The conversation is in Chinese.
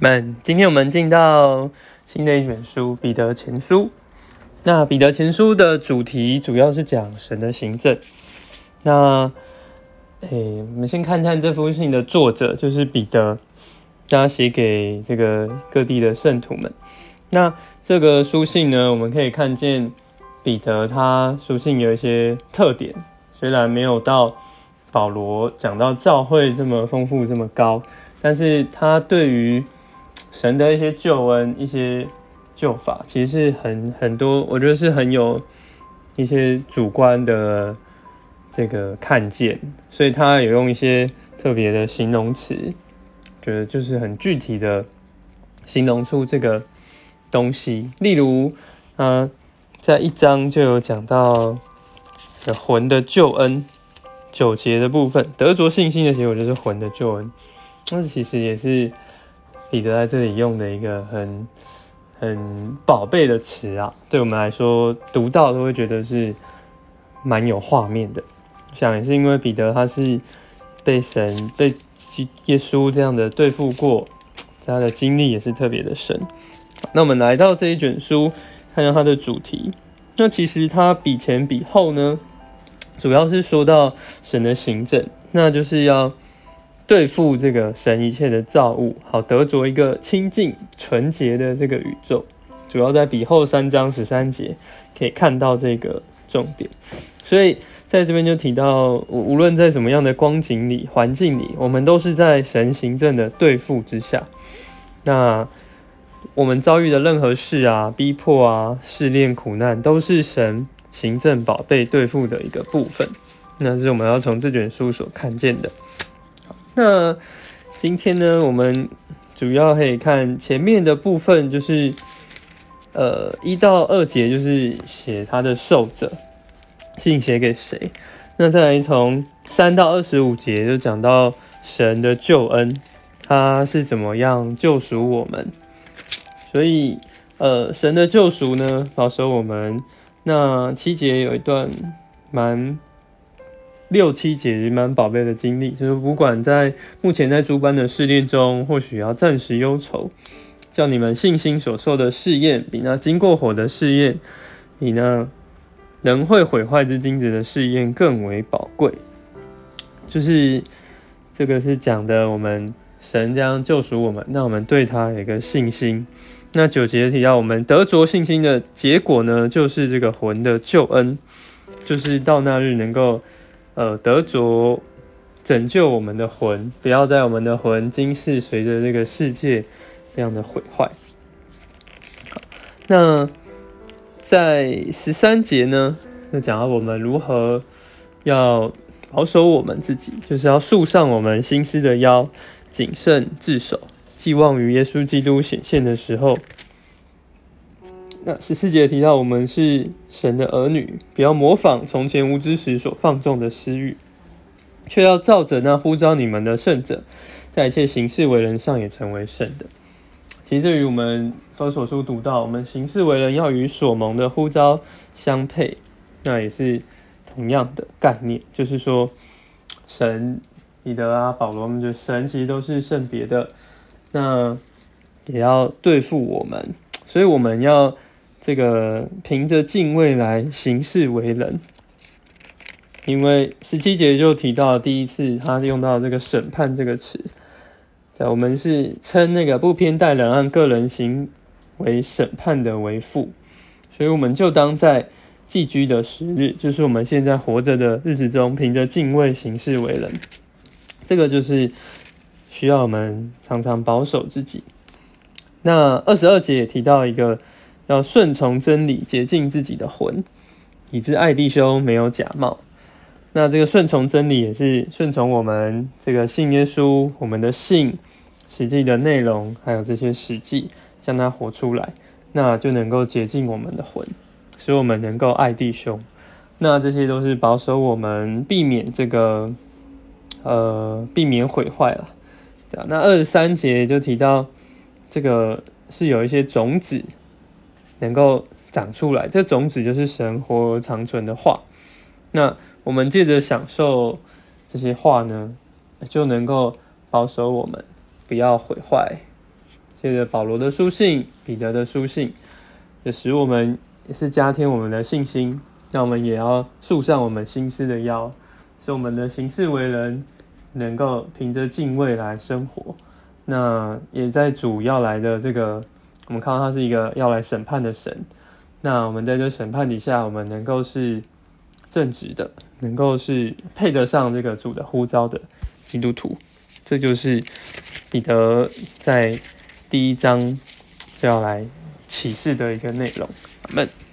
们，今天我们进到新的一卷书《彼得前书》。那《彼得前书》的主题主要是讲神的行政。那，诶，我们先看看这封信的作者，就是彼得，他写给这个各地的圣徒们。那这个书信呢，我们可以看见彼得他书信有一些特点，虽然没有到保罗讲到教会这么丰富、这么高，但是他对于神的一些救恩、一些救法，其实是很很多，我觉得是很有一些主观的这个看见，所以他有用一些特别的形容词，觉得就是很具体的形容出这个东西。例如，啊，在一章就有讲到魂的救恩九节的部分，得着信心的结果就是魂的救恩。那其实也是彼得在这里用的一个很。很宝贝的词啊，对我们来说读到都会觉得是蛮有画面的。想也是因为彼得他是被神、被耶稣这样的对付过，他的经历也是特别的深。那我们来到这一卷书，看看它的主题。那其实它比前比后呢，主要是说到神的行政，那就是要。对付这个神一切的造物，好得着一个清净纯洁的这个宇宙，主要在比后三章十三节可以看到这个重点。所以在这边就提到，无论在怎么样的光景里、环境里，我们都是在神行政的对付之下。那我们遭遇的任何事啊、逼迫啊、试炼、苦难，都是神行政宝贝对付的一个部分。那是我们要从这卷书所看见的。那今天呢，我们主要可以看前面的部分，就是呃一到二节，就是写他的受者信写给谁。那再来从三到二十五节，就讲到神的救恩，他是怎么样救赎我们。所以呃，神的救赎呢，保守我们。那七节有一段蛮。六七节蛮宝贝的经历，就是不管在目前在诸般的试炼中，或许要暂时忧愁，叫你们信心所受的试验，比那经过火的试验，比那人会毁坏之金子的试验更为宝贵。就是这个是讲的，我们神将救赎我们，那我们对他有一个信心。那九节提到我们得着信心的结果呢，就是这个魂的救恩，就是到那日能够。呃，得着拯救我们的魂，不要在我们的魂今世随着这个世界这样的毁坏。那在十三节呢，就讲到我们如何要保守我们自己，就是要束上我们心思的腰，谨慎自守，寄望于耶稣基督显现的时候。那十四节提到，我们是神的儿女，不要模仿从前无知时所放纵的私欲，却要照着那呼召你们的圣者，在一切行事为人上也成为圣的。其实这与我们所书读到，我们行事为人要与所蒙的呼召相配，那也是同样的概念，就是说，神彼得啊、保罗们，就神其实都是圣别的，那也要对付我们，所以我们要。这个凭着敬畏来行事为人，因为十七节就提到第一次他用到这个审判这个词，在我们是称那个不偏待人按个人行为审判的为父，所以我们就当在寄居的时日，就是我们现在活着的日子中，凭着敬畏行事为人，这个就是需要我们常常保守自己。那二十二节也提到一个。要顺从真理，洁净自己的魂，以致爱弟兄没有假冒。那这个顺从真理，也是顺从我们这个信耶稣，我们的信实际的内容，还有这些实际，将它活出来，那就能够洁净我们的魂，使我们能够爱弟兄。那这些都是保守我们，避免这个呃，避免毁坏了。对啊，那二十三节就提到这个是有一些种子。能够长出来，这种子就是神活长存的话。那我们借着享受这些话呢，就能够保守我们，不要毁坏借着保罗的书信、彼得的书信，也使我们也是加添我们的信心。那我们也要束上我们心思的腰，使我们的行事为人能够凭着敬畏来生活。那也在主要来的这个，我们看到他是一个要来审判的神。那我们在这审判底下，我们能够是正直的，能够是配得上这个主的呼召的基督徒。这就是彼得在第一章就要来启示的一个内容。阿门。